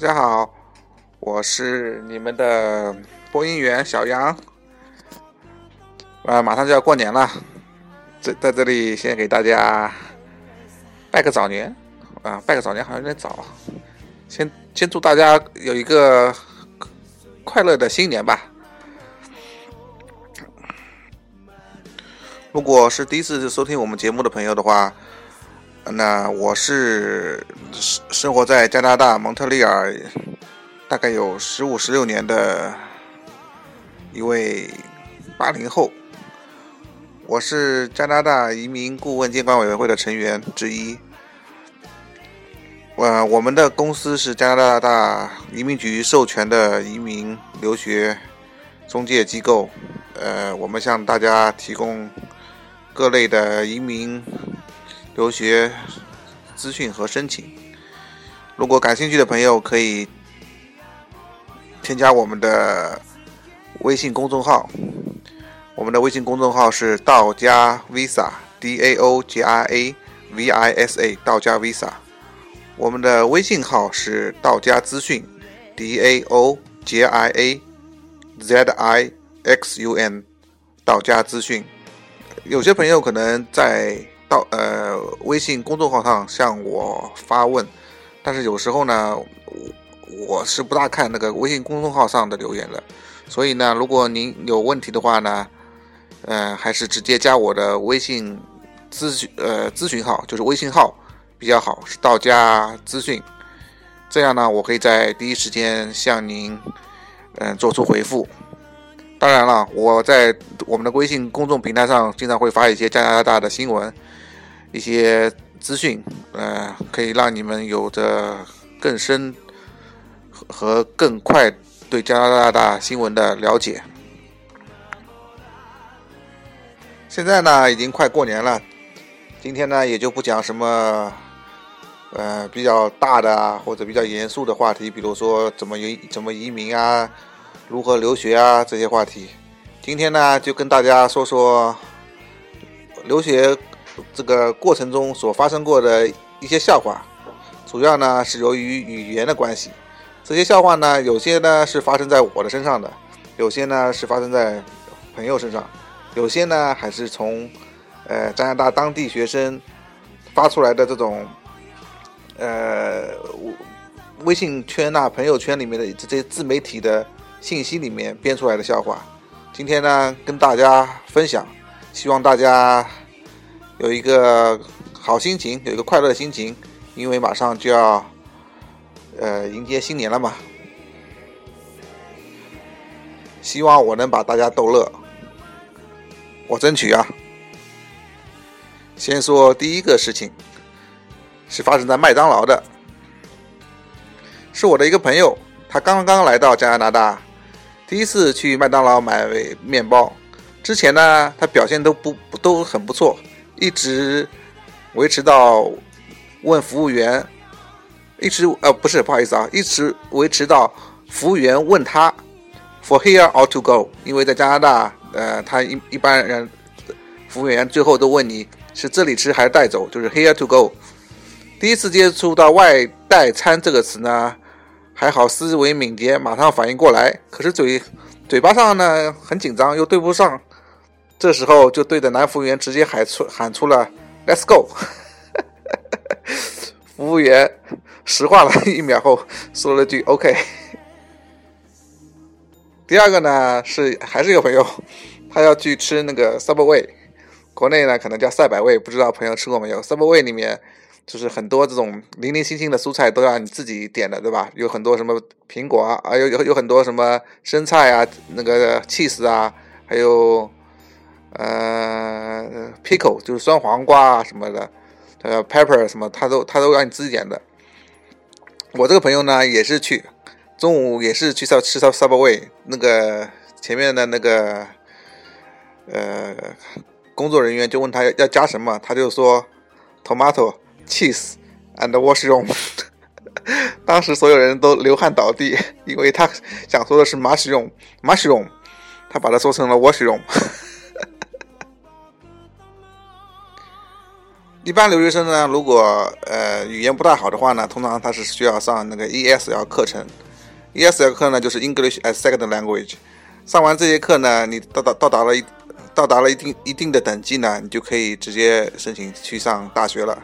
家好，我是你们的播音员小杨。啊，马上就要过年了，在在这里先给大家拜个早年啊，拜个早年好像有点早，先先祝大家有一个快乐的新年吧。如果是第一次收听我们节目的朋友的话，那我是生活在加拿大蒙特利尔，大概有十五、十六年的一位八零后。我是加拿大移民顾问监管委员会的成员之一。呃，我们的公司是加拿大移民局授权的移民留学中介机构。呃，我们向大家提供各类的移民。留学资讯和申请，如果感兴趣的朋友可以添加我们的微信公众号。我们的微信公众号是道家 Visa，D A O J I A V I S A，道家 Visa。我们的微信号是道家资讯，D A O J I A Z I X U N，道家资讯。有些朋友可能在。到呃微信公众号上向我发问，但是有时候呢，我我是不大看那个微信公众号上的留言的，所以呢，如果您有问题的话呢，呃，还是直接加我的微信咨询呃咨询号，就是微信号比较好，是道家资讯，这样呢，我可以在第一时间向您嗯做出回复。当然了，我在我们的微信公众平台上经常会发一些加拿大的新闻。一些资讯，呃，可以让你们有着更深和更快对加拿大的新闻的了解。现在呢，已经快过年了，今天呢，也就不讲什么，呃，比较大的啊或者比较严肃的话题，比如说怎么移怎么移民啊，如何留学啊这些话题。今天呢，就跟大家说说留学。这个过程中所发生过的一些笑话，主要呢是由于语言的关系。这些笑话呢，有些呢是发生在我的身上的，有些呢是发生在朋友身上，有些呢还是从呃加拿大当地学生发出来的这种呃微信圈呐、朋友圈里面的这些自媒体的信息里面编出来的笑话。今天呢，跟大家分享，希望大家。有一个好心情，有一个快乐的心情，因为马上就要呃迎接新年了嘛。希望我能把大家逗乐，我争取啊。先说第一个事情，是发生在麦当劳的，是我的一个朋友，他刚刚来到加拿大，第一次去麦当劳买面包，之前呢他表现都不都很不错。一直维持到问服务员，一直呃不是不好意思啊，一直维持到服务员问他 for here or to go，因为在加拿大，呃，他一一般人服务员最后都问你是这里吃还是带走，就是 here to go。第一次接触到外带餐这个词呢，还好思维敏捷，马上反应过来，可是嘴嘴巴上呢很紧张，又对不上。这时候就对着男服务员直接喊出喊出了 “Let's go”，服务员石化了一秒后说了句 “OK”。第二个呢是还是一个朋友，他要去吃那个 Subway，国内呢可能叫赛百味，不知道朋友吃过没有？Subway 里面就是很多这种零零星星的蔬菜都要你自己点的，对吧？有很多什么苹果啊，啊有有有很多什么生菜啊，那个 cheese 啊，还有。呃，pickle 就是酸黄瓜啊什么的，呃，pepper 什么，他都他都让你自己点的。我这个朋友呢，也是去中午也是去吃吃 subway，那个前面的那个呃工作人员就问他要加什么，他就说 tomato cheese and mushroom。当时所有人都流汗倒地，因为他想说的是 mushroom mushroom，他把它说成了 washroom。一般留学生呢，如果呃语言不太好的话呢，通常他是需要上那个 ESL 课程。ESL 课呢就是 English as Second Language。上完这节课呢，你到达到达了一到达了一定一定的等级呢，你就可以直接申请去上大学了。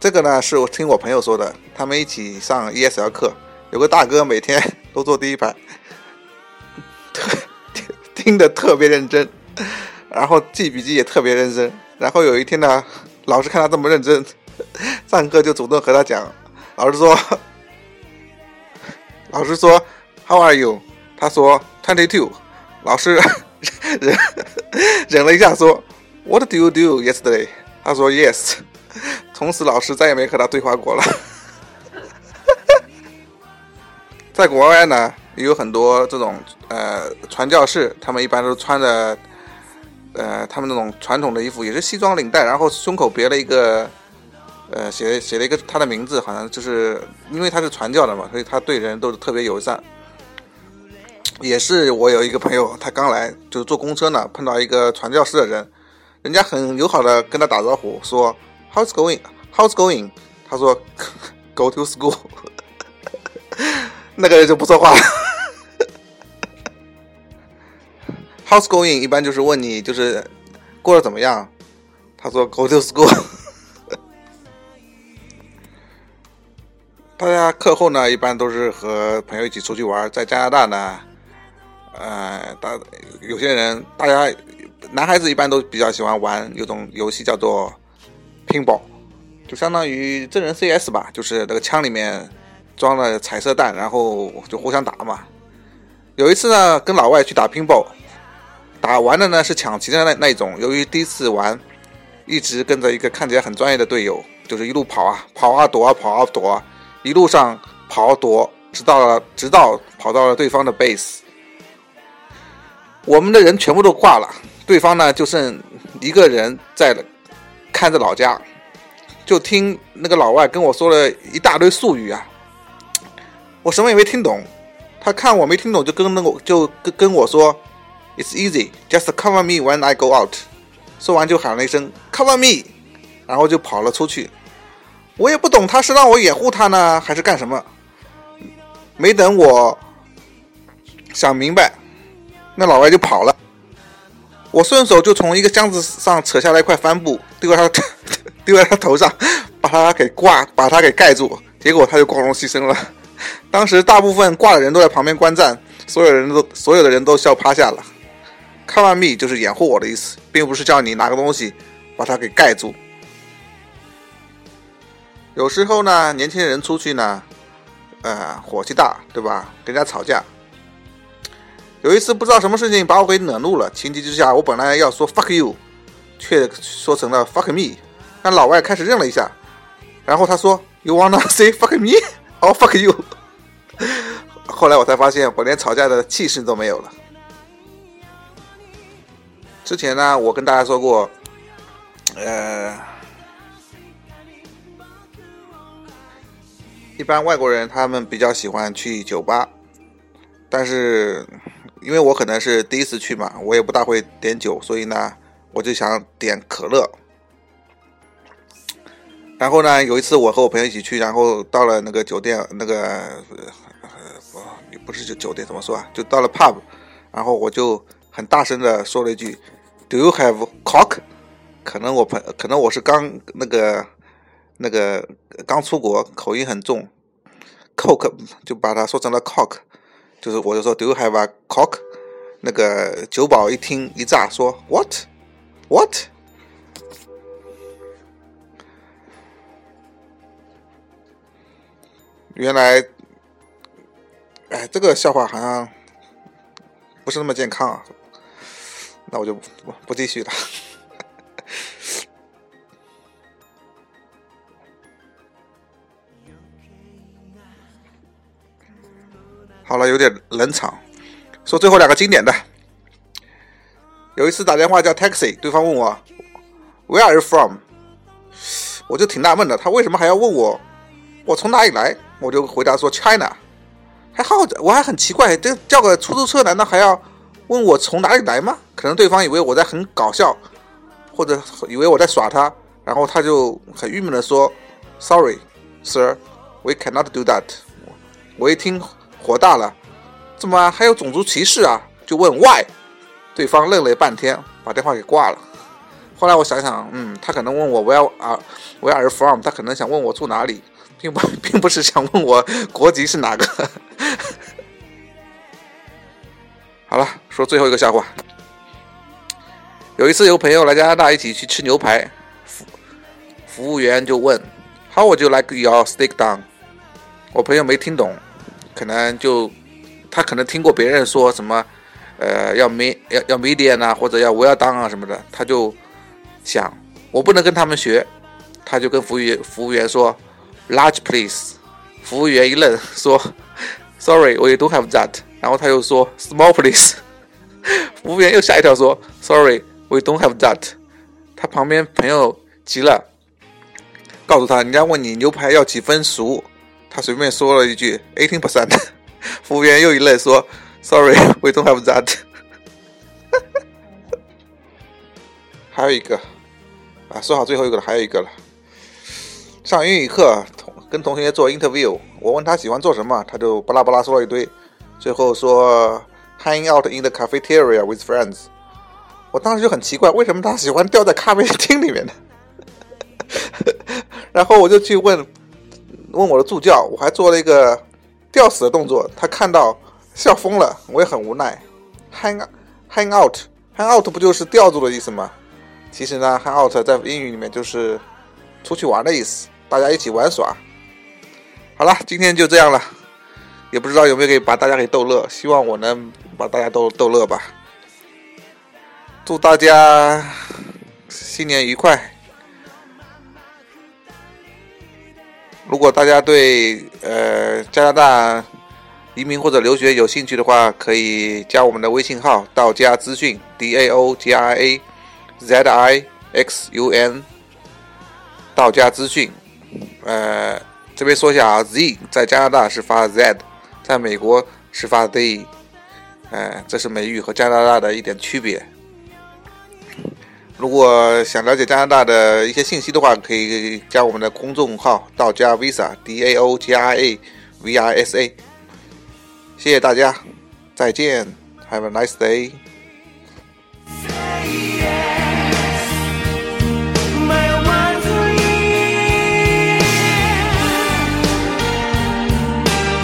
这个呢是我听我朋友说的，他们一起上 ESL 课，有个大哥每天都坐第一排，特 听得特别认真，然后记笔记也特别认真。然后有一天呢。老师看他这么认真，上课就主动和他讲。老师说：“ 老师说，How are you？” 他说：“Twenty two。”老师 忍忍了一下说：“What do you do yesterday？” 他说：“Yes。”从此老师再也没和他对话过了。在国外呢，也有很多这种呃传教士，他们一般都穿着。呃，他们那种传统的衣服也是西装领带，然后胸口别了一个，呃，写写了一个他的名字，好像就是因为他是传教的嘛，所以他对人都是特别友善。也是我有一个朋友，他刚来就是坐公车呢，碰到一个传教士的人，人家很友好的跟他打招呼，说 How's going？How's going？他说 Go to school。那个人就不说话了。How's going？一般就是问你就是过得怎么样。他说 Go to school。大家课后呢，一般都是和朋友一起出去玩。在加拿大呢，呃，大有些人，大家男孩子一般都比较喜欢玩有种游戏叫做 Pinball，，就相当于真人 CS 吧，就是那个枪里面装了彩色弹，然后就互相打嘛。有一次呢，跟老外去打 Pinball。打完的呢是抢旗的那那一种，由于第一次玩，一直跟着一个看起来很专业的队友，就是一路跑啊跑啊躲啊跑啊躲啊，一路上跑躲，直到了直到跑到了对方的 base，我们的人全部都挂了，对方呢就剩一个人在看着老家，就听那个老外跟我说了一大堆术语啊，我什么也没听懂，他看我没听懂就跟那个就跟跟我说。It's easy, just cover me when I go out。说完就喊了一声 “cover me”，然后就跑了出去。我也不懂他是让我掩护他呢，还是干什么。没等我想明白，那老外就跑了。我顺手就从一个箱子上扯下来一块帆布，丢在他 丢在他头上，把他给挂，把他给盖住。结果他就光荣牺牲了。当时大部分挂的人都在旁边观战，所有人都所有的人都笑趴下了。Cover me 就是掩护我的意思，并不是叫你拿个东西把它给盖住。有时候呢，年轻人出去呢，呃，火气大，对吧？跟人家吵架。有一次不知道什么事情把我给惹怒了，情急之下，我本来要说 fuck you，却说成了 fuck me。那老外开始认了一下，然后他说 You wanna say fuck me or fuck you？后来我才发现，我连吵架的气势都没有了。之前呢，我跟大家说过，呃，一般外国人他们比较喜欢去酒吧，但是因为我可能是第一次去嘛，我也不大会点酒，所以呢，我就想点可乐。然后呢，有一次我和我朋友一起去，然后到了那个酒店，那个呃，不，不是酒酒店，怎么说啊？就到了 pub，然后我就很大声的说了一句。Do you have cock？可能我朋，可能我是刚那个那个刚出国，口音很重，cock 就把它说成了 cock，就是我就说 Do you have a cock？那个酒保一听一炸，说 What？What？原来，哎，这个笑话好像不是那么健康啊。那我就不不继续了。好了，有点冷场。说最后两个经典的。有一次打电话叫 taxi，对方问我 Where are you from？我就挺纳闷的，他为什么还要问我我从哪里来？我就回答说 China。还好，我还很奇怪，这叫个出租车难道还要？问我从哪里来吗？可能对方以为我在很搞笑，或者以为我在耍他，然后他就很郁闷的说：“Sorry, sir, we cannot do that。”我一听火大了，怎么还有种族歧视啊？就问 Why？对方愣了半天，把电话给挂了。后来我想想，嗯，他可能问我 Where are Where are from？他可能想问我住哪里，并不并不是想问我国籍是哪个。好了，说最后一个笑话。有一次，有朋友来加拿大一起去吃牛排，服服务员就问：“How would you like your steak done？” 我朋友没听懂，可能就他可能听过别人说什么，呃，要 me 要要 medium 啊，或者要 well done 啊什么的，他就想我不能跟他们学，他就跟服务员服务员说：“Large please。”服务员一愣，说：“Sorry，we don't have that。”然后他又说 “Small please”，服务员又吓一跳说 sorry We don't have that”。他旁边朋友急了，告诉他人家问你牛排要几分熟，他随便说了一句 “eighteen percent”。服务员又一愣说 “Sorry，we don't have that”。还有一个啊，说好最后一个了，还有一个了。上英语课同跟同学做 interview，我问他喜欢做什么，他就巴拉巴拉说了一堆。最后说，hang out in the cafeteria with friends。我当时就很奇怪，为什么他喜欢吊在咖啡厅里面呢？然后我就去问问我的助教，我还做了一个吊死的动作，他看到笑疯了，我也很无奈。hang hang out，hang out 不就是吊住的意思吗？其实呢，hang out 在英语里面就是出去玩的意思，大家一起玩耍。好了，今天就这样了。也不知道有没有给把大家给逗乐，希望我能把大家逗逗乐吧。祝大家新年愉快！如果大家对呃加拿大移民或者留学有兴趣的话，可以加我们的微信号“道家资讯 ”（D A O G I A Z I X U N），道家资讯。呃，这边说一下啊，Z 在加拿大是发 Z。在美国是发 day，哎，这是美语和加拿大的一点区别。如果想了解加拿大的一些信息的话，可以加我们的公众号“道家 Visa”（D A O G I A v i s a”。谢谢大家，再见，Have a nice day。